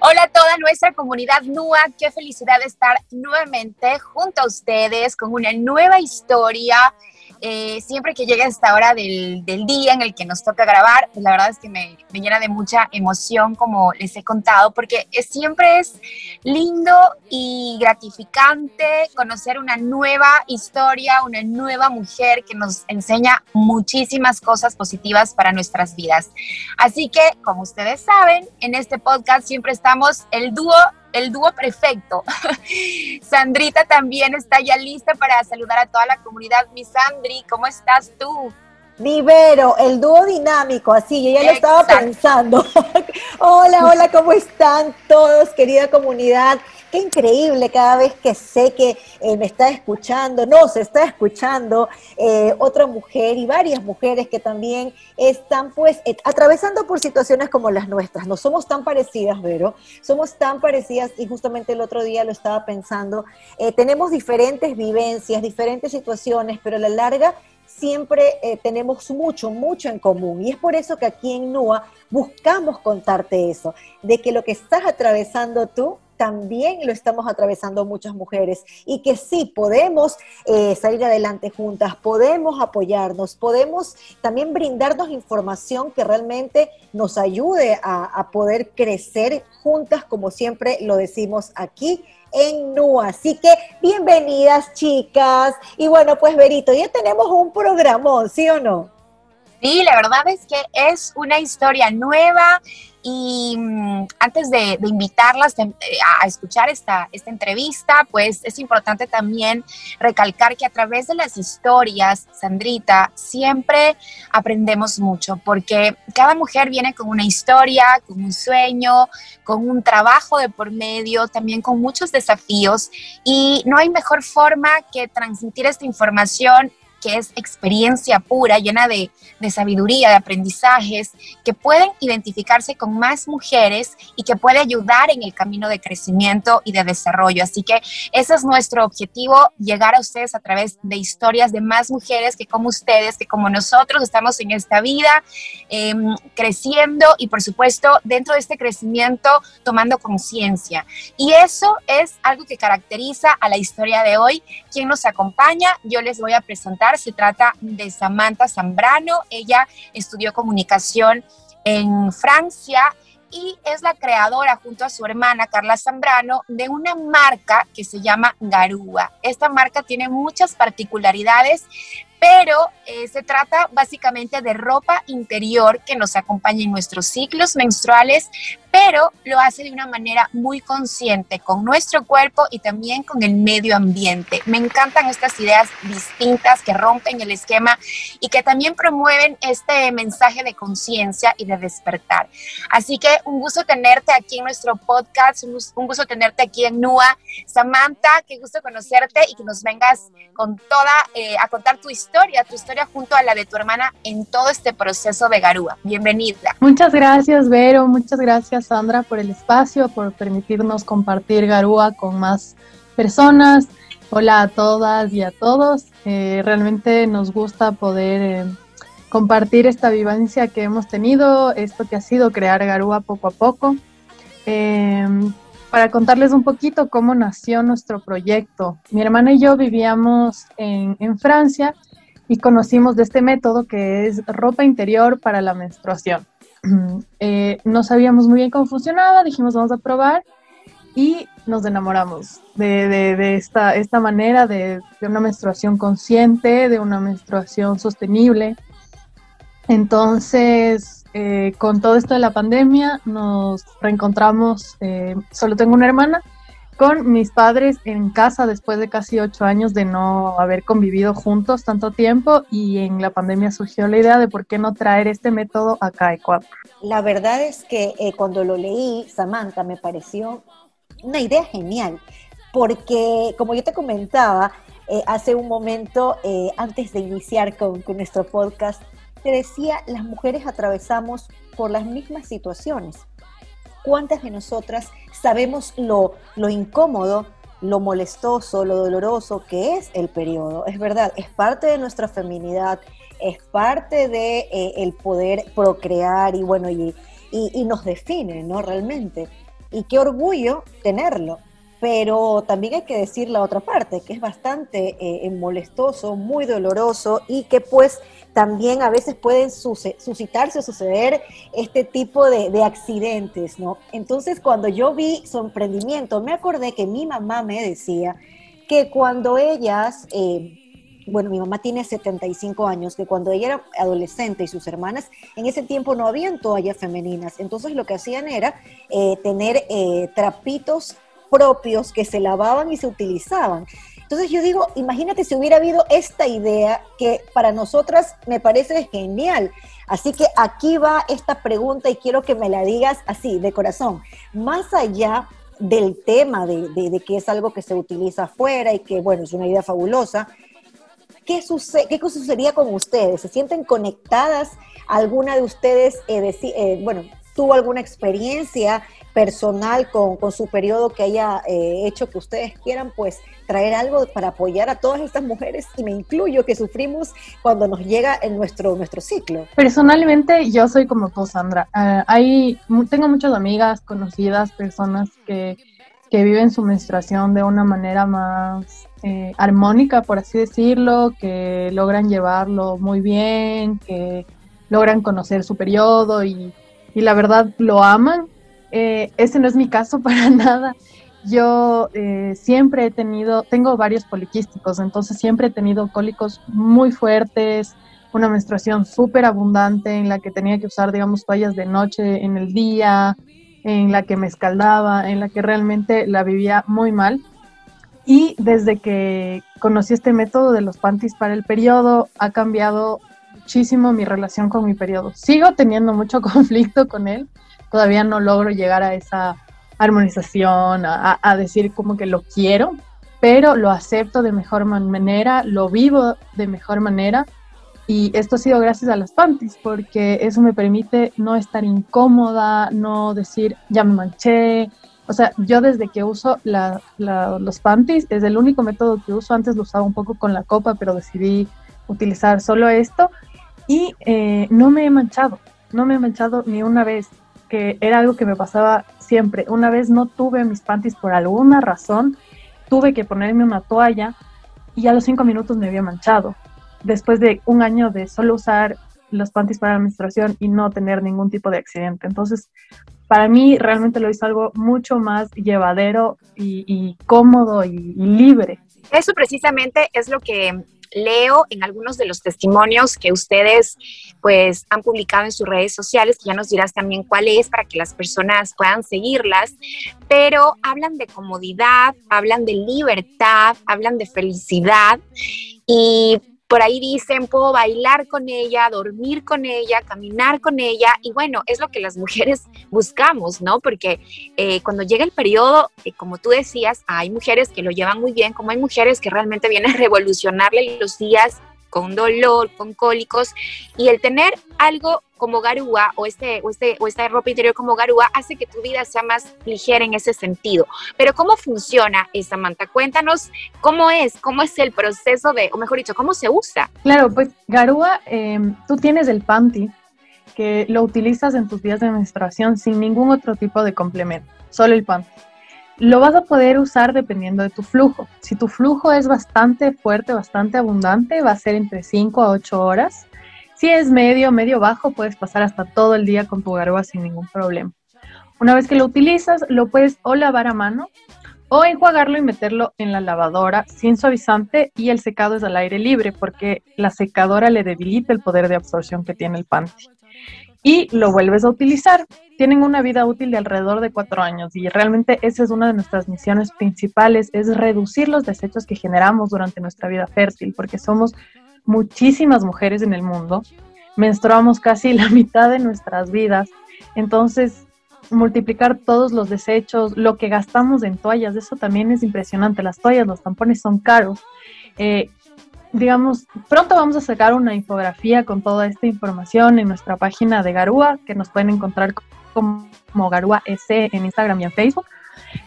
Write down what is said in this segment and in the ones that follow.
Hola a toda nuestra comunidad NUA, qué felicidad estar nuevamente junto a ustedes con una nueva historia eh, siempre que llega esta hora del, día en el que nos toca grabar, pues la verdad es que me, llena de mucha emoción, como les he contado, porque siempre es lindo y gratificante conocer una nueva historia, una nueva mujer que nos enseña muchísimas cosas positivas para nuestras vidas. Así que, como ustedes saben, en este podcast siempre estamos el dúo el dúo perfecto. Sandrita también está ya lista para saludar a toda la comunidad. Mi Sandri, ¿cómo estás tú? Vivero, el dúo dinámico, así, yo ya lo estaba pensando. hola, hola, ¿cómo están todos, querida comunidad? Qué increíble cada vez que sé que eh, me está escuchando, no, se está escuchando eh, otra mujer y varias mujeres que también están pues eh, atravesando por situaciones como las nuestras. No somos tan parecidas, Vero, somos tan parecidas y justamente el otro día lo estaba pensando. tenemos diferentes vivencias, diferentes situaciones, pero a la larga siempre tenemos mucho, mucho en común. Y es por eso que aquí en NUA buscamos contarte eso, de que lo que estás atravesando tú también lo estamos atravesando muchas mujeres y que sí podemos eh, salir adelante juntas, podemos apoyarnos, podemos también brindarnos información que realmente nos ayude a poder crecer juntas, como siempre lo decimos aquí en NUA. Así que bienvenidas, chicas. Y bueno, pues Berito, ya tenemos un programón, ¿sí o no? Sí, la verdad es que es una historia nueva y mm, antes de, invitarlas eh, a, escuchar esta, esta entrevista, pues es importante también recalcar que a través de las historias, Sandrita, siempre aprendemos mucho, porque cada mujer viene con una historia, con un sueño, con un trabajo de por medio, también con muchos desafíos, y no hay mejor forma que transmitir esta información que es experiencia pura, llena de, sabiduría, de aprendizajes, que pueden identificarse con más mujeres y que puede ayudar en el camino de crecimiento y de desarrollo. Así que ese es nuestro objetivo, llegar a ustedes a través de historias de más mujeres que como ustedes, que como nosotros estamos en esta vida, em, creciendo y por supuesto dentro de este crecimiento tomando conciencia. Y eso es algo que caracteriza a la historia de hoy. Quien nos acompaña, yo les voy a presentar se trata de Samantha Zambrano. Ella estudió comunicación en Francia y es la creadora junto a su hermana Carla Zambrano de una marca que se llama Garúa. Esta marca tiene muchas particularidades, pero eh, se trata básicamente de ropa interior que nos acompaña en nuestros ciclos menstruales, pero lo hace de una manera muy consciente con nuestro cuerpo y también con el medio ambiente. Me encantan estas ideas distintas que rompen el esquema y que también promueven este mensaje de conciencia y de despertar. Así que un gusto tenerte aquí en nuestro podcast, un gusto tenerte aquí en NUA. Samantha, qué gusto conocerte y que nos vengas con toda, eh, a contar tu historia, tu historia junto a la de tu hermana en todo este proceso de Garúa. Bienvenida. Muchas gracias, Vero. Muchas gracias Sandra, por el espacio, por permitirnos compartir Garúa con más personas. Hola a todas y a todos. Eh, realmente nos gusta poder eh, compartir esta vivencia que hemos tenido, esto que ha sido crear Garúa poco a poco. Em, para contarles un poquito cómo nació nuestro proyecto. Mi hermana y yo vivíamos en Francia y conocimos de este método que es ropa interior para la menstruación. Eh, no sabíamos muy bien cómo funcionaba, dijimos vamos a probar y nos enamoramos de, esta, esta manera de, una menstruación consciente, de una menstruación sostenible. Entonces, eh, con todo esto de la pandemia, nos reencontramos, eh, solo tengo una hermana, con mis padres en casa después de casi ocho años de no haber convivido juntos tanto tiempo y en la pandemia surgió la idea de por qué no traer este método acá a Ecuador. La verdad es que eh, cuando lo leí, Samantha, me pareció una idea genial, porque como yo te comentaba eh, hace un momento, eh, antes de iniciar con, con nuestro podcast, te decía, las mujeres atravesamos por las mismas situaciones ¿Cuántas de nosotras sabemos lo, lo incómodo, lo molestoso, lo doloroso que es el periodo? Es verdad, es parte de nuestra feminidad, es parte de eh, el poder procrear y bueno, y, y, nos define, ¿no? Realmente. Y qué orgullo tenerlo. Pero también hay que decir la otra parte, que es bastante eh, molestoso, muy doloroso y que pues también a veces pueden suscitarse o suceder este tipo de, accidentes, ¿no? Entonces cuando yo vi su emprendimiento, me acordé que mi mamá me decía que cuando ellas... Eh, bueno, mi mamá tiene 75 años, que cuando ella era adolescente y sus hermanas, en ese tiempo no habían toallas femeninas, entonces lo que hacían era eh, tener eh, trapitos propios que se lavaban y se utilizaban. Entonces yo digo, imagínate si hubiera habido esta idea que para nosotras me parece genial. Así que aquí va esta pregunta y quiero que me la digas así, de corazón. Más allá del tema de, de que es algo que se utiliza afuera y que, bueno, es una idea fabulosa, ¿qué, sucede, qué sucedería con ustedes? ¿Se sienten conectadas? ¿Alguna de ustedes, eh, eh, bueno, tuvo alguna experiencia personal con, su periodo que haya eh, hecho que ustedes quieran pues traer algo para apoyar a todas estas mujeres y me incluyo que sufrimos cuando nos llega en nuestro, nuestro ciclo. Personalmente yo soy como tú, Sandra. Ah, hay, tengo muchas amigas, conocidas, personas que, que viven su menstruación de una manera más eh, armónica, por así decirlo, que logran llevarlo muy bien, que logran conocer su periodo y, la verdad lo aman. Eh, ese no es mi caso para nada. Yo eh, siempre he tenido, tengo varios poliquísticos, entonces siempre he tenido cólicos muy fuertes, una menstruación súper abundante en la que tenía que usar, digamos, toallas de noche en el día, en la que me escaldaba, en la que realmente la vivía muy mal. Y desde que conocí este método de los panties para el periodo, ha cambiado muchísimo mi relación con mi periodo. Sigo teniendo mucho conflicto con él, todavía no logro llegar a esa armonización, a, decir como que lo quiero, pero lo acepto de mejor manera, lo vivo de mejor manera y esto ha sido gracias a las panties, porque eso me permite no estar incómoda, no decir ya me manché, o sea, yo desde que uso los panties, es el único método que uso. Antes lo usaba un poco con la copa, pero decidí utilizar solo esto. Y eh, no me he manchado, no me he manchado ni una vez, que era algo que me pasaba siempre. Una vez no tuve mis panties por alguna razón, tuve que ponerme una toalla y a los cinco minutos me había manchado. Después de un año de solo usar los panties para la menstruación y no tener ningún tipo de accidente. Entonces, para mí realmente lo hizo algo mucho más llevadero y, cómodo y, libre. Eso precisamente es lo que leo en algunos de los testimonios que ustedes pues han publicado en sus redes sociales, que ya nos dirás también cuál es para que las personas puedan seguirlas, pero hablan de comodidad, hablan de libertad, hablan de felicidad y por ahí dicen, puedo bailar con ella, dormir con ella, caminar con ella. Y bueno, es lo que las mujeres buscamos, ¿no? Porque eh, cuando llega el periodo, eh, como tú decías, hay mujeres que lo llevan muy bien, como hay mujeres que realmente vienen a revolucionarle los días con dolor, con cólicos, y el tener algo como garúa o, este, o, este, o esta ropa interior como garúa hace que tu vida sea más ligera en ese sentido. Pero ¿cómo funciona esa manta? Cuéntanos cómo es, cómo es el proceso de, o mejor dicho, cómo se usa. Claro, pues garúa, em, tú tienes el panty que lo utilizas en tus días de menstruación sin ningún otro tipo de complemento, solo el panty. Lo vas a poder usar dependiendo de tu flujo. Si tu flujo es bastante fuerte, bastante abundante, va a ser entre 5 a 8 horas. Si es medio, medio bajo, puedes pasar hasta todo el día con tu garúa sin ningún problema. Una vez que lo utilizas, lo puedes o lavar a mano o enjuagarlo y meterlo en la lavadora sin suavizante y el secado es al aire libre porque la secadora le debilita el poder de absorción que tiene el panty y lo vuelves a utilizar. Tienen una vida útil de alrededor de cuatro años y realmente esa es una de nuestras misiones principales, es reducir los desechos que generamos durante nuestra vida fértil, porque somos muchísimas mujeres en el mundo, menstruamos casi la mitad de nuestras vidas, entonces multiplicar todos los desechos, lo que gastamos en toallas, eso también es impresionante, las toallas, los tampones son caros. Eh, digamos, pronto vamos a sacar una infografía con toda esta información en nuestra página de Garúa, que nos pueden encontrar como, Garúa S en Instagram y en Facebook.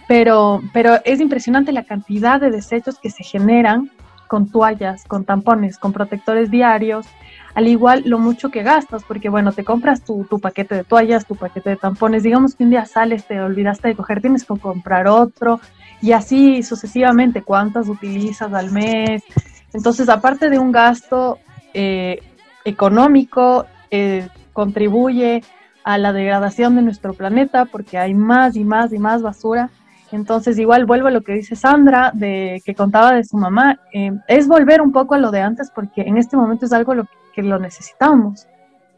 Pero, pero es impresionante la cantidad de desechos que se generan con toallas, con tampones, con protectores diarios. al igual lo mucho que gastas, porque bueno, te compras tu, tu, paquete de toallas, tu paquete de tampones, digamos que un día sales, te olvidaste de coger, tienes que comprar otro, y así sucesivamente, cuántas utilizas al mes. Entonces, aparte de un gasto eh, económico, eh, contribuye a la degradación de nuestro planeta porque hay más y más y más basura. Entonces, igual vuelvo a lo que dice Sandra, de que contaba de su mamá, eh, es volver un poco a lo de antes porque en este momento es algo lo que lo necesitamos.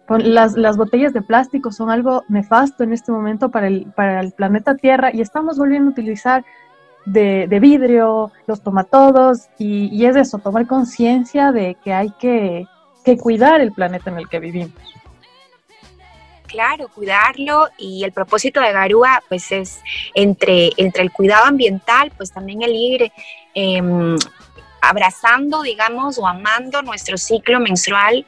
Las, las, botellas de plástico son algo nefasto en este momento para el, para el planeta Tierra y estamos volviendo a utilizar de, vidrio, los tomatodos y, y es eso, tomar conciencia de que hay que, que cuidar el planeta en el que vivimos claro, cuidarlo y el propósito de Garúa pues es entre, entre el cuidado ambiental, pues también el ir em, abrazando, digamos, o amando nuestro ciclo menstrual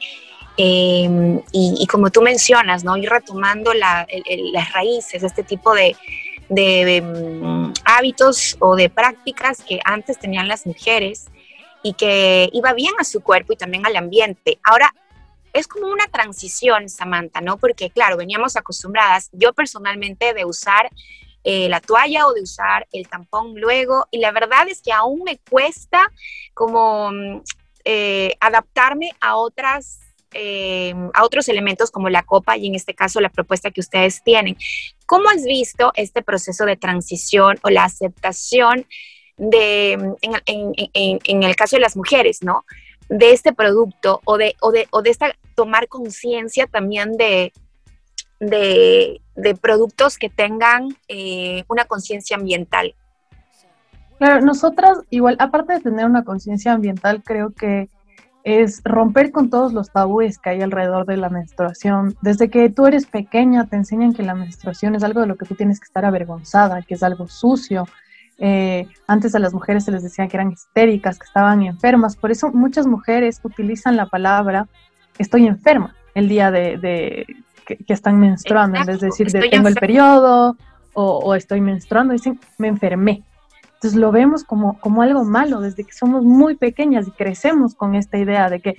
em, y, como tú mencionas, ¿no? Ir retomando las raíces, este tipo de, de, em, hábitos o de prácticas que antes tenían las mujeres y que iba bien a su cuerpo y también al ambiente. Ahora es como una transición, Samantha, ¿no? Porque claro, veníamos acostumbradas, yo personalmente, de usar eh, la toalla o de usar el tampón luego, y la verdad es que aún me cuesta como mm, eh, adaptarme a otras eh, a otros elementos como la copa y en este caso la propuesta que ustedes tienen. ¿Cómo has visto este proceso de transición o la aceptación de, en, en, en el caso de las mujeres, ¿no? de este producto o de, o de, o de esta, tomar conciencia también de, de, productos que tengan eh, una conciencia ambiental. Claro, nosotras igual, aparte de tener una conciencia ambiental, creo que es romper con todos los tabúes que hay alrededor de la menstruación. Desde que tú eres pequeña te enseñan que la menstruación es algo de lo que tú tienes que estar avergonzada, que es algo sucio, eh, antes a las mujeres se les decía que eran histéricas, que estaban enfermas. Por eso muchas mujeres utilizan la palabra estoy enferma el día de, que, están menstruando, en vez de decir de, tengo el periodo o, estoy menstruando, dicen me enfermé. Entonces lo vemos como, como algo malo desde que somos muy pequeñas y crecemos con esta idea de que,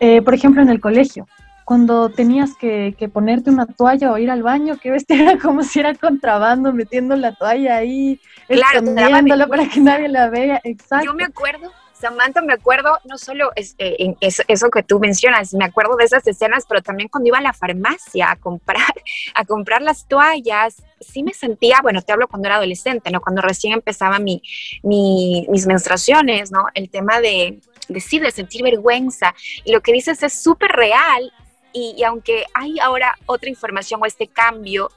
eh, por ejemplo, en el colegio, cuando tenías que, ponerte una toalla o ir al baño, que ves, era como si era contrabando, metiendo la toalla ahí, claro, escondiéndola para que nadie la vea. Exacto. Yo me acuerdo, Samantha, me acuerdo no solo eh, en eso, que tú mencionas, me acuerdo de esas escenas, pero también cuando iba a la farmacia a comprar, a comprar las toallas, sí me sentía, bueno, te hablo cuando era adolescente, ¿no? Cuando recién empezaba mi, mis menstruaciones, ¿no? El tema de, de sí, de sentir vergüenza. Y lo que dices es súper real y, aunque hay ahora otra información o este cambio,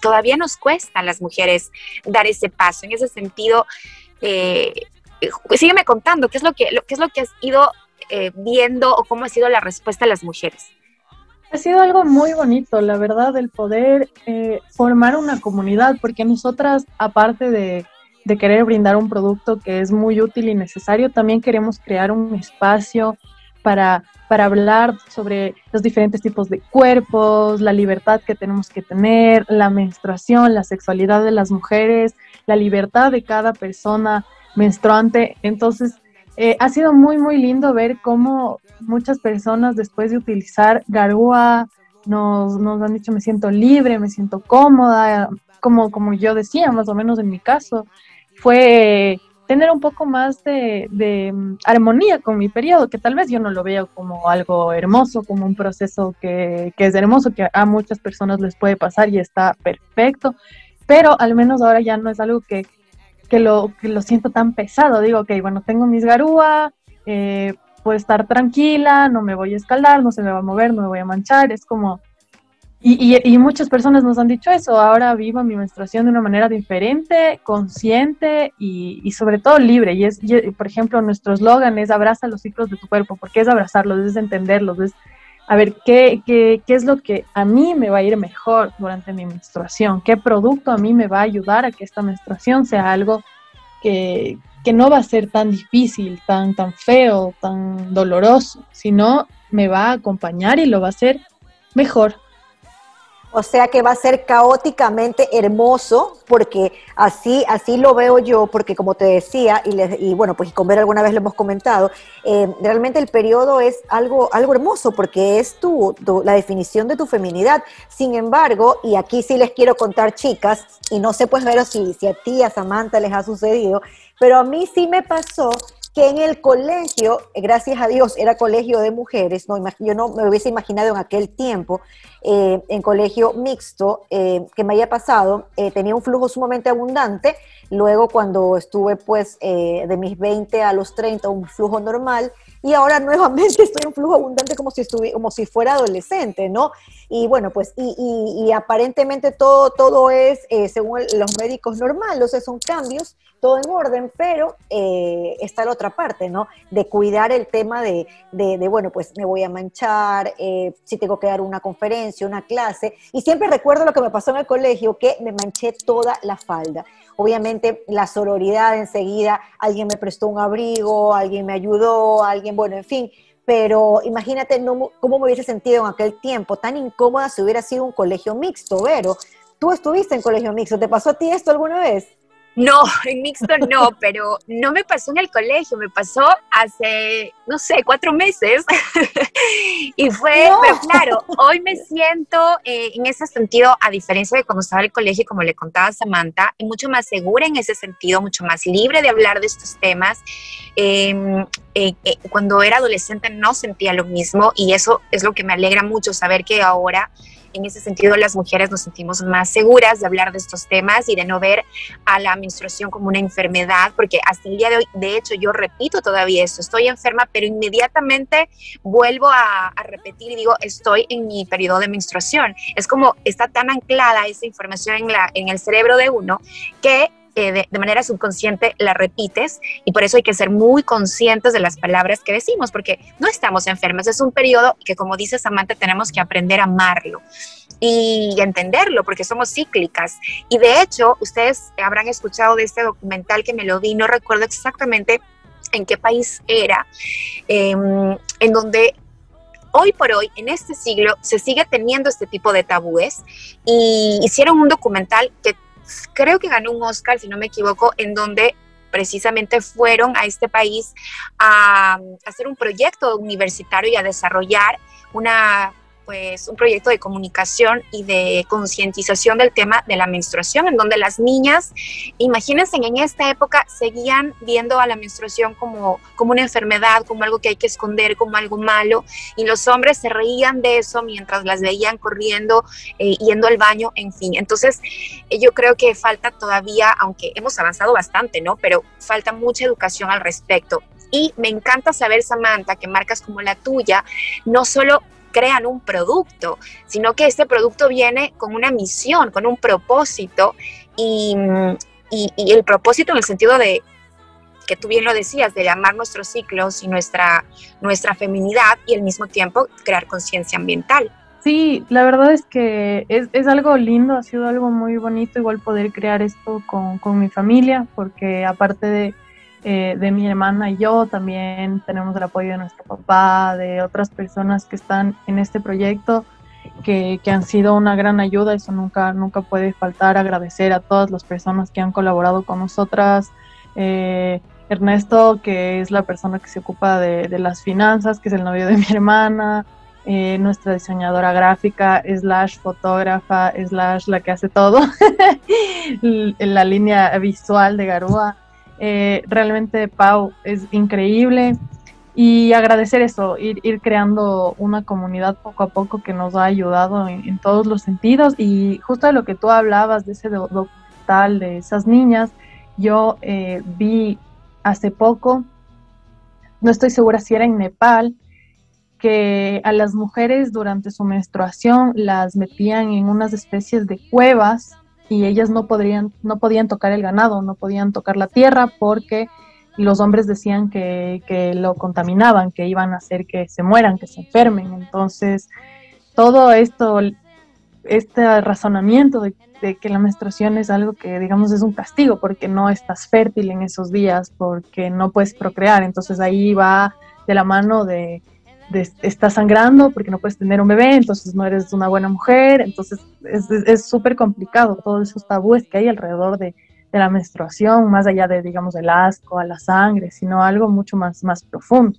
todavía nos cuesta a las mujeres dar ese paso. En ese sentido, eh, sígueme contando, ¿qué es lo que, qué es lo que has ido eh, viendo o cómo ha sido la respuesta de las mujeres? Ha sido algo muy bonito, la verdad, el poder eh, formar una comunidad, porque nosotras, aparte de, de querer brindar un producto que es muy útil y necesario, también queremos crear un espacio para, para hablar sobre los diferentes tipos de cuerpos, la libertad que tenemos que tener, la menstruación, la sexualidad de las mujeres, la libertad de cada persona menstruante. Entonces, eh, ha sido muy, muy lindo ver cómo muchas personas después de utilizar Garúa nos, nos han dicho me siento libre, me siento cómoda, como, como yo decía, más o menos en mi caso. Fue tener un poco más de, mm, armonía con mi periodo, que tal vez yo no lo veo como algo hermoso, como un proceso que, es hermoso, que a muchas personas les puede pasar y está perfecto, pero al menos ahora ya no es algo que, lo, que lo siento tan pesado. Digo, ok, bueno, tengo mis garúa, eh, puedo estar tranquila, no me voy a escaldar, no se me va a mover, no me voy a manchar, es como y, muchas personas nos han dicho eso, ahora vivo mi menstruación de una manera diferente, consciente y, sobre todo libre. Y es, por ejemplo, nuestro eslogan es abraza los ciclos de tu cuerpo, porque es abrazarlos, es entenderlos, es a ver qué, qué, qué es lo que a mí me va a ir mejor durante mi menstruación, qué producto a mí me va a ayudar a que esta menstruación sea algo que, que no va a ser tan difícil, tan, tan feo, tan doloroso, sino me va a acompañar y lo va a hacer mejor O sea que va a ser caóticamente hermoso, porque así, así lo veo yo, porque como te decía, y, y bueno, pues con ver alguna vez lo hemos comentado, eh, realmente el periodo es algo, algo hermoso, porque es tu, la definición de tu feminidad. Sin embargo, y aquí sí les quiero contar, chicas, y no sé pues ver si, si a ti, a Samantha les ha sucedido, pero a mí sí me pasó que en el colegio, gracias a Dios, era colegio de mujeres, no, yo no me hubiese imaginado en aquel tiempo, eh, en colegio mixto, eh, que me haya pasado, eh, tenía un flujo sumamente abundante, luego cuando estuve pues de mis 20 a los 30, un flujo normal, y ahora nuevamente estoy en flujo abundante como si, estuviera, como si fuera adolescente, ¿no? Y bueno, pues, y, y, aparentemente todo, todo es, eh, según los médicos, normal, o sea, son cambios, todo en orden, pero eh, está la otra parte, ¿no? De cuidar el tema de, de, bueno, pues me voy a manchar, eh, si tengo que dar una conferencia, una clase, y siempre recuerdo lo que me pasó en el colegio, que me manché toda la falda. Obviamente la sororidad enseguida, alguien me prestó un abrigo, alguien me ayudó, alguien, bueno, en fin, pero imagínate cómo me hubiese sentido en aquel tiempo, tan incómoda si hubiera sido un colegio mixto, Vero. Tú estuviste en colegio mixto, ¿te pasó a ti esto alguna vez? No, en mixto no, pero no me pasó en el colegio, me pasó hace, no sé, cuatro meses. y fue, claro, hoy me siento eh, en ese sentido, a diferencia de cuando estaba en el colegio, como le contaba Samantha, mucho más segura en ese sentido, mucho más libre de hablar de estos temas. Em, eh, eh, cuando era adolescente no sentía lo mismo y eso es lo que me alegra mucho saber que ahora en ese sentido las mujeres nos sentimos más seguras de hablar de estos temas y de no ver a la menstruación como una enfermedad, porque hasta el día de hoy, de hecho, yo repito todavía esto, estoy enferma, pero inmediatamente vuelvo a, repetir y digo, estoy en mi periodo de menstruación. Es como está tan anclada esa información en, la, en el cerebro de uno que eh, de, manera subconsciente la repites y por eso hay que ser muy conscientes de las palabras que decimos, porque no estamos enfermos, es un periodo que como dice Samantha tenemos que aprender a amarlo y entenderlo, porque somos cíclicas. Y de hecho, ustedes habrán escuchado de este documental que me lo vi, no recuerdo exactamente en qué país era, em, en donde hoy por hoy, en este siglo, se sigue teniendo este tipo de tabúes y hicieron un documental que creo que ganó un Oscar, si no me equivoco, en donde precisamente fueron a este país a, hacer un proyecto universitario y a desarrollar una pues un proyecto de comunicación y de concientización del tema de la menstruación, en donde las niñas, imagínense, en esta época seguían viendo a la menstruación como, como una enfermedad, como algo que hay que esconder, como algo malo, y los hombres se reían de eso mientras las veían corriendo, eh, yendo al baño, en fin. Entonces, yo creo que falta todavía, aunque hemos avanzado bastante, ¿no? Pero falta mucha educación al respecto. Y me encanta saber, Samantha, que marcas como la tuya no solo crean un producto, sino que este producto viene con una misión, con un propósito y, el propósito en el sentido de que tú bien lo decías, de amar nuestros ciclos y nuestra, nuestra feminidad y al mismo tiempo crear conciencia ambiental. Sí, la verdad es que es, es, algo lindo, ha sido algo muy bonito igual poder crear esto con, con mi familia, porque aparte de, eh, de mi hermana y yo, también tenemos el apoyo de nuestro papá, de otras personas que están en este proyecto, que, que, han sido una gran ayuda, eso nunca, nunca puede faltar, agradecer a todas las personas que han colaborado con nosotras. Eh, Ernesto, que es la persona que se ocupa de, de, las finanzas, que es el novio de mi hermana, eh, nuestra diseñadora gráfica, slash fotógrafa, slash la que hace todo, la línea visual de Garúa. Eh, realmente, Pau, es increíble. Y agradecer eso, ir, ir, creando una comunidad poco a poco que nos ha ayudado en, todos los sentidos. Y justo de lo que tú hablabas, de ese documental de esas niñas, yo eh, vi hace poco, no estoy segura si era en Nepal, que a las mujeres durante su menstruación las metían en unas especies de cuevas y ellas no, podrían, no podían tocar el ganado, no podían tocar la tierra porque los hombres decían que, que, lo contaminaban, que iban a hacer que se mueran, que se enfermen. Entonces, todo esto, este razonamiento de, de, que la menstruación es algo que, digamos, es un castigo porque no estás fértil en esos días, porque no puedes procrear. Entonces ahí va de la mano de, estás sangrando porque no puedes tener un bebé, entonces no eres una buena mujer, entonces es súper complicado todos esos tabúes que hay alrededor de, de, la menstruación, más allá de, digamos, el asco, a la sangre, sino algo mucho más, más profundo.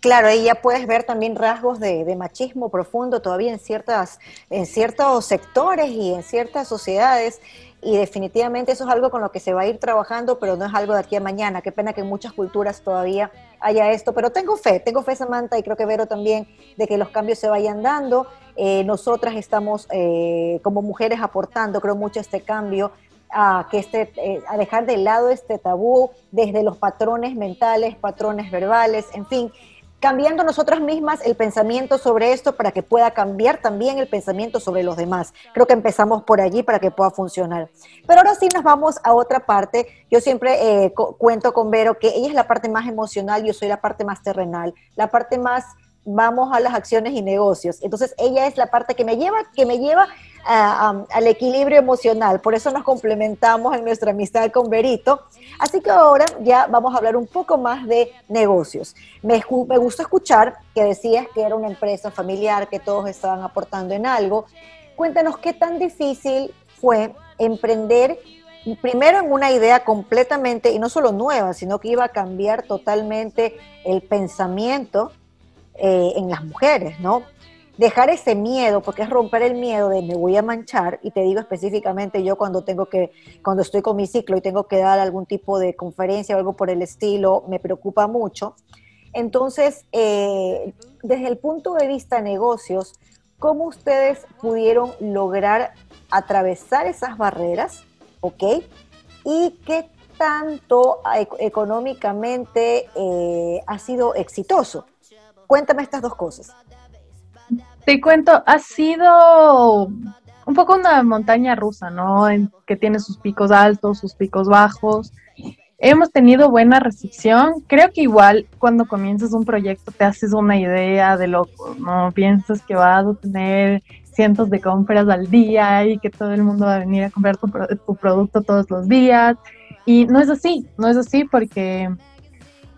Claro, ahí ya puedes ver también rasgos de, machismo profundo todavía en, ciertas, en ciertos sectores y en ciertas sociedades y definitivamente eso es algo con lo que se va a ir trabajando, pero no es algo de aquí a mañana. Qué pena que en muchas culturas todavía haya esto, pero tengo fe, tengo fe Samantha y creo que Vero también de que los cambios se vayan dando. Eh, nosotras estamos eh, como mujeres aportando, creo mucho este cambio a que este, eh, a dejar de lado este tabú desde los patrones mentales, patrones verbales, en fin, cambiando nosotras mismas el pensamiento sobre esto para que pueda cambiar también el pensamiento sobre los demás. Creo que empezamos por allí para que pueda funcionar. Pero ahora sí nos vamos a otra parte. Yo siempre eh, cuento con Vero que ella es la parte más emocional, yo soy la parte más terrenal, la parte más vamos a las acciones y negocios. Entonces ella es la parte que me lleva, que me lleva al equilibrio emocional. Por eso nos complementamos en nuestra amistad con Berito. Así que ahora ya vamos a hablar un poco más de negocios. Me, me gustó escuchar que decías que era una empresa familiar, que todos estaban aportando en algo. Cuéntanos qué tan difícil fue emprender primero en una idea completamente, y no solo nueva, sino que iba a cambiar totalmente el pensamiento eh, en las mujeres, ¿no? Dejar ese miedo, porque es romper el miedo de me voy a manchar, y te digo específicamente yo cuando tengo que, cuando estoy con mi ciclo y tengo que dar algún tipo de conferencia o algo por el estilo, me preocupa mucho. Entonces, eh, desde el punto de vista negocios, ¿cómo ustedes pudieron lograr atravesar esas barreras? ¿Ok? ¿Y qué tanto eh, económicamente ha sido exitoso? Cuéntame estas dos cosas. Te cuento, ha sido un poco una montaña rusa, ¿no? Que tiene sus picos altos, sus picos bajos. Hemos tenido buena recepción. Creo que igual cuando comienzas un proyecto te haces una idea de lo, ¿no? Piensas que vas a tener cientos de compras al día y que todo el mundo va a venir a comprar tu producto todos los días. Y no es así, no es así porque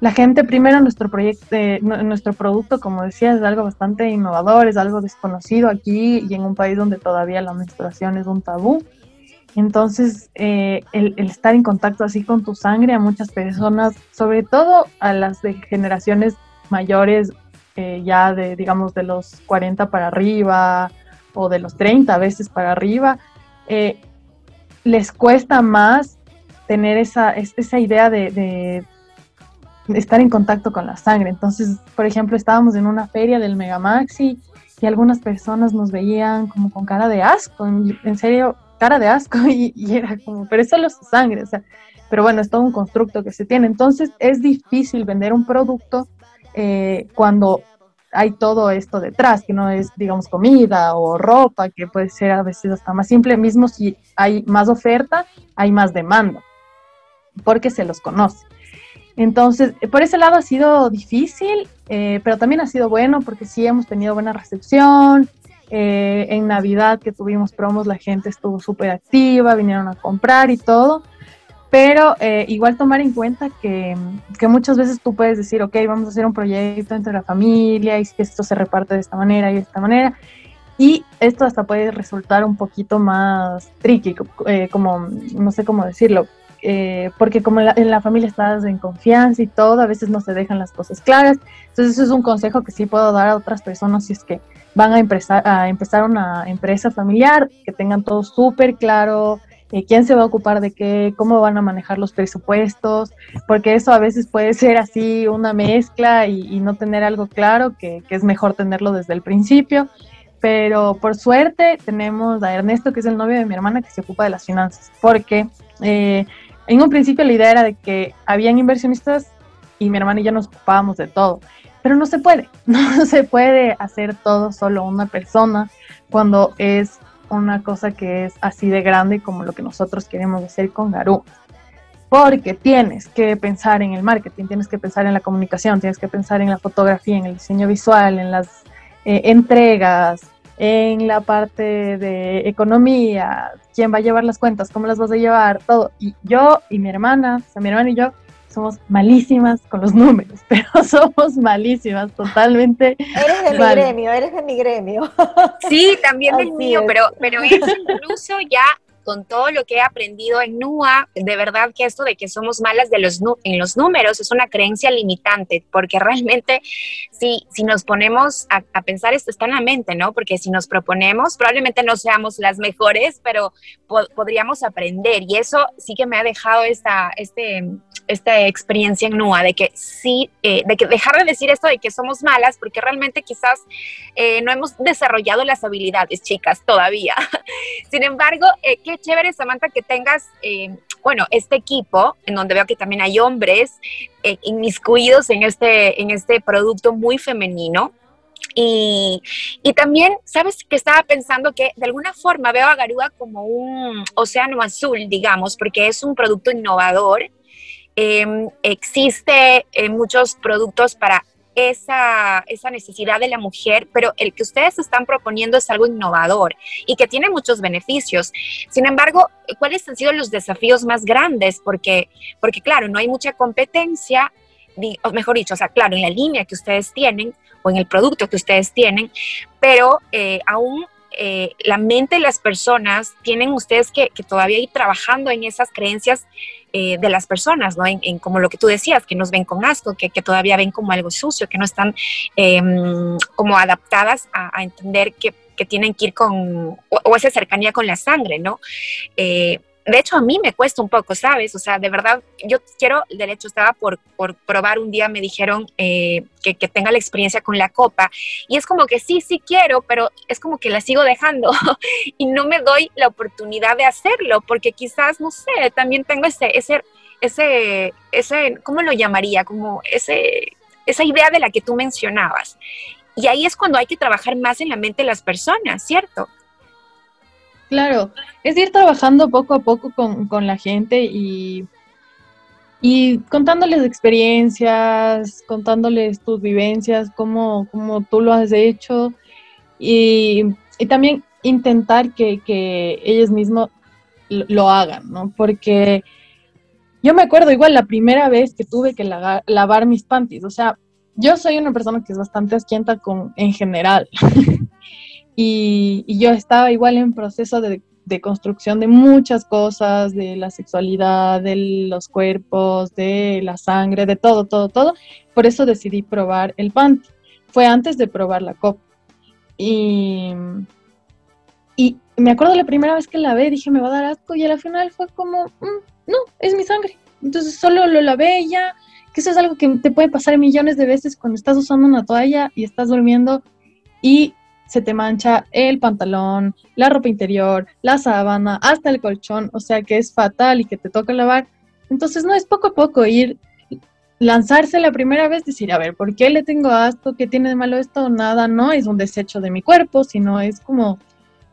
la gente primero nuestro proyecto, eh, nuestro producto, como decía, es algo bastante innovador, es algo desconocido aquí y en un país donde todavía la menstruación es un tabú. Entonces, eh, el, estar en contacto así con tu sangre a muchas personas, sobre todo a las de generaciones mayores, eh, ya de, digamos, de los 40 para arriba o de los 30 veces para arriba, les cuesta más tener esa, esa idea de estar en contacto con la sangre. Entonces, por ejemplo, estábamos en una feria del Megamaxi y algunas personas nos veían como con cara de asco, en, serio, cara de asco, y, era como, pero es solo su sangre, o sea, pero bueno, es todo un constructo que se tiene. Entonces, es difícil vender un producto eh, cuando hay todo esto detrás, que no es, digamos, comida o ropa, que puede ser a veces hasta más simple, mismo si hay más oferta, hay más demanda, porque se los conoce. Entonces, por ese lado ha sido difícil, eh, pero también ha sido bueno porque sí hemos tenido buena recepción. Eh, en Navidad que tuvimos promos, la gente estuvo súper activa, vinieron a comprar y todo. Pero eh, igual tomar en cuenta que, que, muchas veces tú puedes decir, ok, vamos a hacer un proyecto entre la familia y esto se reparte de esta manera y de esta manera. Y esto hasta puede resultar un poquito más tricky, como no sé cómo decirlo, eh, porque como en la, familia estás en confianza y todo, a veces no se dejan las cosas claras. Entonces eso es un consejo que sí puedo dar a otras personas si es que van a empezar, a empezar una empresa familiar, que tengan todo súper claro, eh, quién se va a ocupar de qué, cómo van a manejar los presupuestos, porque eso a veces puede ser así una mezcla y, no tener algo claro, que, que, es mejor tenerlo desde el principio. Pero por suerte tenemos a Ernesto, que es el novio de mi hermana, que se ocupa de las finanzas, porque eh, en un principio la idea era de que habían inversionistas y mi hermana y yo nos ocupábamos de todo, pero no se puede, no se puede hacer todo solo una persona cuando es una cosa que es así de grande como lo que nosotros queremos hacer con Garú. Porque tienes que pensar en el marketing, tienes que pensar en la comunicación, tienes que pensar en la fotografía, en el diseño visual, en las eh, entregas, en la parte de economía, quién va a llevar las cuentas, cómo las vas a llevar, todo. Y yo y mi hermana, o sea, mi hermana y yo, somos malísimas con los números, pero somos malísimas, totalmente. Eres de mi gremio, eres de mi gremio. Sí, también del mío, pero, pero eso incluso ya con todo lo que he aprendido en NUA, de verdad que esto de que somos malas de los, en los números es una creencia limitante, porque realmente si, si nos ponemos a, pensar, esto está en la mente, ¿no? Porque si nos proponemos, probablemente no seamos las mejores, pero podríamos aprender y eso sí que me ha dejado esta, este, esta experiencia en NUA, de que sí, eh, de que dejar de decir esto de que somos malas, porque realmente quizás eh, no hemos desarrollado las habilidades, chicas, todavía. Sin embargo, eh, qué chévere, Samantha, que tengas, bueno, este equipo, en donde veo que también hay hombres inmiscuidos en este, en este producto muy femenino. Y, y, también, ¿sabes que estaba pensando que de alguna forma veo a Garúa como un océano azul, digamos, porque es un producto innovador Em, existe eh, muchos productos para esa, esa, necesidad de la mujer, pero el que ustedes están proponiendo es algo innovador y que tiene muchos beneficios. Sin embargo, ¿cuáles han sido los desafíos más grandes? Porque, porque claro, no hay mucha competencia, o mejor dicho, o sea, claro, en la línea que ustedes tienen o en el producto que ustedes tienen, pero eh, aún eh, la mente de las personas tienen ustedes que, todavía ir trabajando en esas creencias eh, de las personas, ¿no? En, como lo que tú decías, que nos ven con asco, que, todavía ven como algo sucio, que no están em, como adaptadas a, entender que, tienen que ir con, o, esa cercanía con la sangre, ¿no? De hecho, a mí me cuesta un poco, ¿sabes? O sea, de verdad, yo quiero, de hecho, estaba por, por probar un día, me dijeron eh, que, que, tenga la experiencia con la copa, y es como que sí, sí quiero, pero es como que la sigo dejando y no me doy la oportunidad de hacerlo, porque quizás, no sé, también tengo ese, ese, ese, ese ¿cómo lo llamaría? Como ese, esa idea de la que tú mencionabas. Y ahí es cuando hay que trabajar más en la mente de las personas, ¿cierto? Claro, es ir trabajando poco a poco con, la gente y, y contándoles experiencias, contándoles tus vivencias, cómo, cómo tú lo has hecho y, también intentar que, que ellos mismos lo, hagan, ¿no? Porque yo me acuerdo igual la primera vez que tuve que lavar mis panties, o sea, yo soy una persona que es bastante asquienta con, en general. Y, yo estaba igual en proceso de, construcción de muchas cosas, de la sexualidad, de los cuerpos, de la sangre, de todo, todo, todo. Por eso decidí probar el panty. Fue antes de probar la copa. Y, y me acuerdo la primera vez que la lavé, dije, me va a dar asco, y al final fue como, mm, no, es mi sangre. Entonces solo lo lavé ya, que eso es algo que te puede pasar millones de veces cuando estás usando una toalla y estás durmiendo y se te mancha el pantalón, la ropa interior, la sábana, hasta el colchón, o sea que es fatal y que te toca lavar. Entonces no es poco a poco ir, lanzarse la primera vez, decir, a ver, ¿por qué le tengo asco? ¿Qué tiene de malo esto? Nada, no es un desecho de mi cuerpo, sino es como,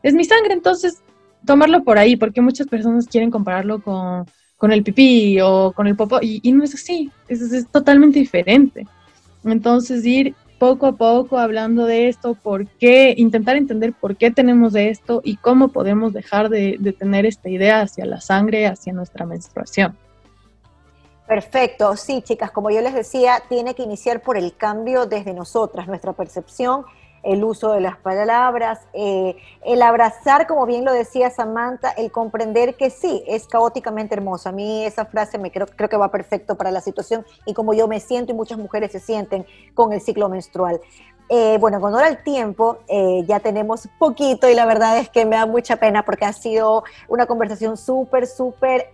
es mi sangre, entonces tomarlo por ahí, porque muchas personas quieren compararlo con, el pipí o con el popó, y, no es así, es totalmente diferente. Entonces ir poco a poco hablando de esto, por qué, intentar entender por qué tenemos de esto y cómo podemos dejar de, de tener esta idea hacia la sangre, hacia nuestra menstruación. Perfecto, sí, chicas, como yo les decía, tiene que iniciar por el cambio desde nosotras, nuestra percepción el uso de las palabras, eh, el abrazar, como bien lo decía Samantha, el comprender que sí, es caóticamente hermosa. A mí esa frase me creo, creo que va perfecto para la situación y como yo me siento y muchas mujeres se sienten con el ciclo menstrual. Eh, bueno, con hora el tiempo, eh, ya tenemos poquito y la verdad es que me da mucha pena porque ha sido una conversación súper, súper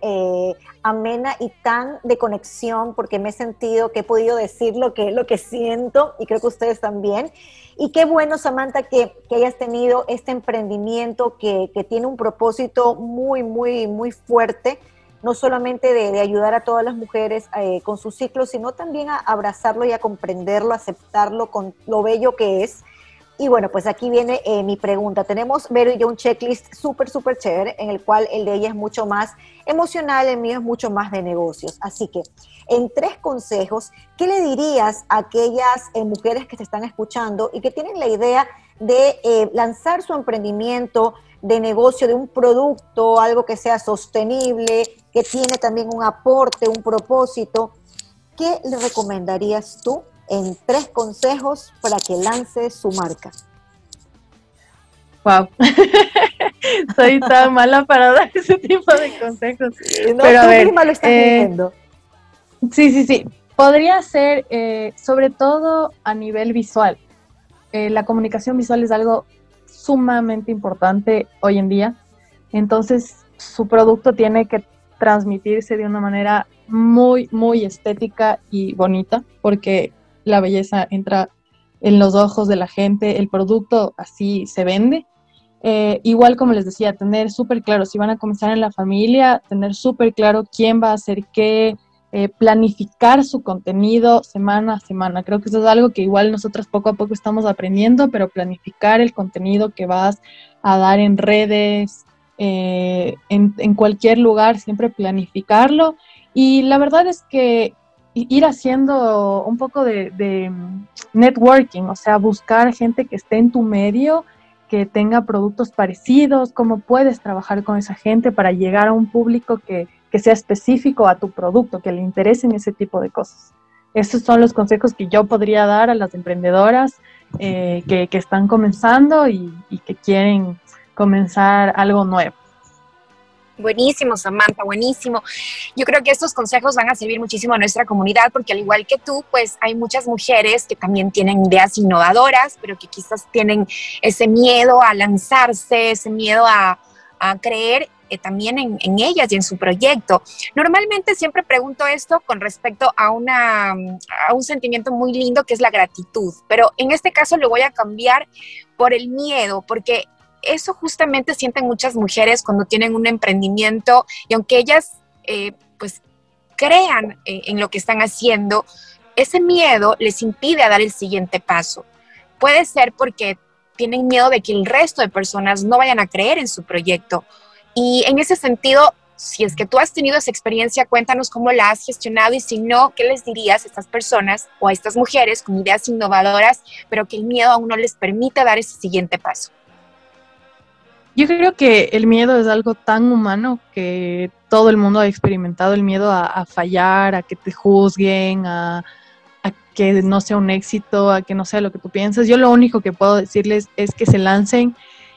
amena y tan de conexión porque me he sentido que he podido decir lo que, lo que siento y creo que ustedes también. Y qué bueno, Samantha, que, hayas tenido este emprendimiento que, tiene un propósito muy, muy, muy fuerte, no solamente de, ayudar a todas las mujeres eh, con su ciclo, sino también a abrazarlo y a comprenderlo, aceptarlo con lo bello que es y bueno, pues aquí viene eh, mi pregunta. Tenemos, Vero y yo, un checklist súper, súper chévere, en el cual el de ella es mucho más emocional, el mío es mucho más de negocios. Así que, en tres consejos, ¿qué le dirías a aquellas eh, mujeres que se están escuchando y que tienen la idea de lanzar su emprendimiento de negocio de un producto, algo que sea sostenible, que tiene también un aporte, un propósito? ¿qué le recomendarías tú en tres consejos para que lance su marca? Wow, soy tan mala para dar ese tipo de consejos. No, Pero a ver, lo estás eh, Sí, sí, sí. Podría ser, eh, sobre todo a nivel visual. Eh, la comunicación visual es algo sumamente importante hoy en día. Entonces, su producto tiene que transmitirse de una manera muy, muy estética y bonita, porque la belleza entra en los ojos de la gente, el producto así se vende. Eh, igual como les decía, tener súper claro, si van a comenzar en la familia, tener súper claro quién va a hacer qué, eh, planificar su contenido semana a semana. Creo que eso es algo que igual nosotros poco a poco estamos aprendiendo, pero planificar el contenido que vas a dar en redes, eh, en, cualquier lugar, siempre planificarlo. Y la verdad es que ir haciendo un poco de, de networking, o sea, buscar gente que esté en tu medio que tenga productos parecidos, cómo puedes trabajar con esa gente para llegar a un público que, sea específico a tu producto, que le interesen ese tipo de cosas. Esos son los consejos que yo podría dar a las emprendedoras eh, que, están comenzando y que quieren comenzar algo nuevo. Buenísimo, Samantha, buenísimo. Yo creo que estos consejos van a servir muchísimo a nuestra comunidad porque al igual que tú, pues hay muchas mujeres que también tienen ideas innovadoras, pero que quizás tienen ese miedo a lanzarse, ese miedo a, creer eh, también en, en, ellas y en su proyecto. Normalmente siempre pregunto esto con respecto a, una, a un sentimiento muy lindo que es la gratitud, pero en este caso lo voy a cambiar por el miedo, porque eso justamente sienten muchas mujeres cuando tienen un emprendimiento y aunque ellas eh, pues crean eh, en lo que están haciendo, ese miedo les impide a dar el siguiente paso. Puede ser porque tienen miedo de que el resto de personas no vayan a creer en su proyecto. Y en ese sentido, si es que tú has tenido esa experiencia, cuéntanos cómo la has gestionado y si no, ¿qué les dirías a estas personas o a estas mujeres con ideas innovadoras, pero que el miedo aún no les permite dar ese siguiente paso? Yo creo que el miedo es algo tan humano que todo el mundo ha experimentado el miedo a, fallar, a que te juzguen, a, que no sea un éxito, a que no sea lo que tú piensas. Yo lo único que puedo decirles es que se lancen,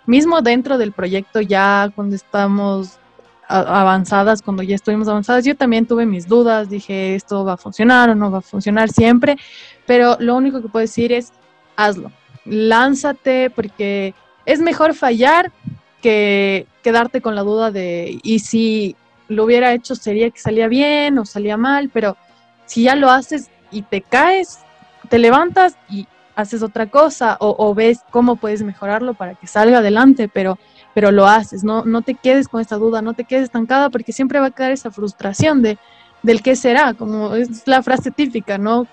mismo dentro del proyecto ya cuando estamos avanzadas, cuando ya estuvimos avanzadas, yo también tuve mis dudas, dije esto va a funcionar o no va a funcionar siempre, pero lo único que puedo decir es hazlo, lánzate porque es mejor fallar que quedarte con la duda de, y si lo hubiera hecho sería que salía bien o salía mal, pero si ya lo haces y te caes, te levantas y haces otra cosa o, ves cómo puedes mejorarlo para que salga adelante, pero, pero lo haces, no, no te quedes con esa duda, no te quedes estancada porque siempre va a quedar esa frustración de, del qué será, como es la frase típica, ¿no?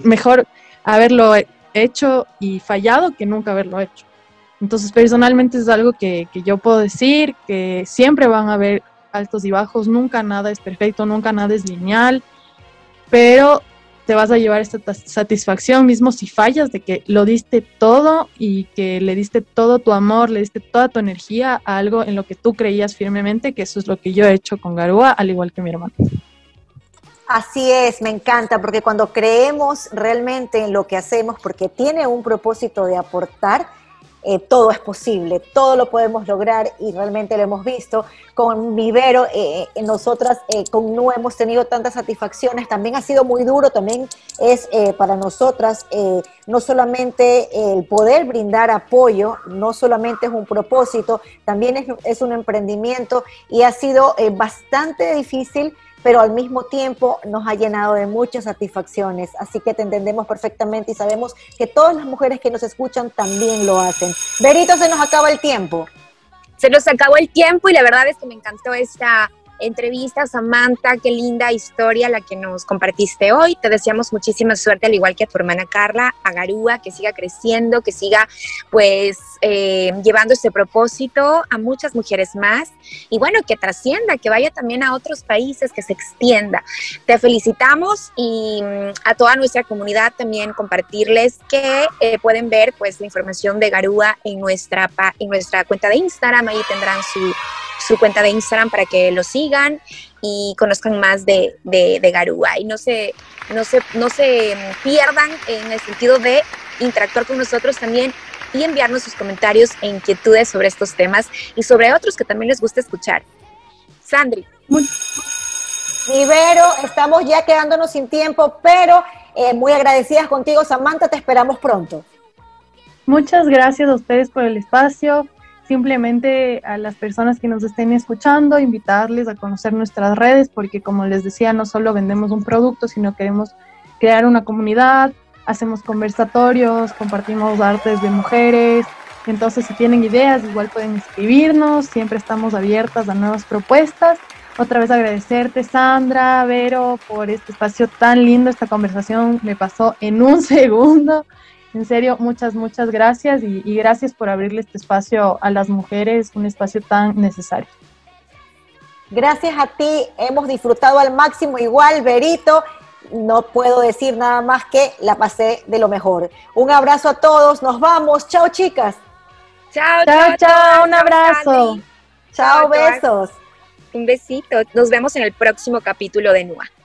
Mejor haberlo hecho y fallado que nunca haberlo hecho. Entonces, personalmente es algo que, yo puedo decir, que siempre van a haber altos y bajos, nunca nada es perfecto, nunca nada es lineal, pero te vas a llevar esta satisfacción mismo si fallas de que lo diste todo y que le diste todo tu amor, le diste toda tu energía a algo en lo que tú creías firmemente, que eso es lo que yo he hecho con Garúa, al igual que mi hermano. Así es, me encanta, porque cuando creemos realmente en lo que hacemos, porque tiene un propósito de aportar, eh, todo es posible, todo lo podemos lograr y realmente lo hemos visto. Con Vivero, eh, eh, nosotras con Nu hemos tenido tantas satisfacciones, también ha sido muy duro, también es para nosotras no solamente el poder brindar apoyo, no solamente es un propósito, también es, es un emprendimiento y ha sido bastante difícil pero al mismo tiempo nos ha llenado de muchas satisfacciones. Así que te entendemos perfectamente y sabemos que todas las mujeres que nos escuchan también lo hacen. Berito, se nos acaba el tiempo. Se nos acabó el tiempo y la verdad es que me encantó esta entrevista, Samantha, qué linda historia la que nos compartiste hoy. Te deseamos muchísima suerte, al igual que a tu hermana Carla, a Garúa, que siga creciendo, que siga pues eh, llevando este propósito a muchas mujeres más y bueno, que trascienda, que vaya también a otros países, que se extienda. Te felicitamos y mm, a toda nuestra comunidad también compartirles que eh, pueden ver pues la información de Garúa en nuestra, en nuestra cuenta de Instagram, ahí tendrán su su cuenta de Instagram para que lo sigan y conozcan más de, de, Garúa y no se, no, se, no se pierdan en el sentido de interactuar con nosotros también y enviarnos sus comentarios e inquietudes sobre estos temas y sobre otros que también les gusta escuchar. Sandri. Rivero, estamos ya quedándonos sin tiempo, pero eh, muy agradecidas contigo, Samantha, te esperamos pronto. Muchas gracias a ustedes por el espacio. Simplemente a las personas que nos estén escuchando, invitarles a conocer nuestras redes, porque como les decía, no solo vendemos un producto, sino queremos crear una comunidad, hacemos conversatorios, compartimos artes de mujeres. Entonces, si tienen ideas, igual pueden escribirnos, siempre estamos abiertas a nuevas propuestas. Otra vez agradecerte, Sandra, Vero, por este espacio tan lindo. Esta conversación me pasó en un segundo. En serio, muchas, muchas gracias y, gracias por abrirle este espacio a las mujeres, un espacio tan necesario. Gracias a ti, hemos disfrutado al máximo igual, Verito. No puedo decir nada más que la pasé de lo mejor. Un abrazo a todos, nos vamos. Chao, chicas. Chao, chao, chao, un abrazo. Chao, besos. Un besito. Nos vemos en el próximo capítulo de NUA.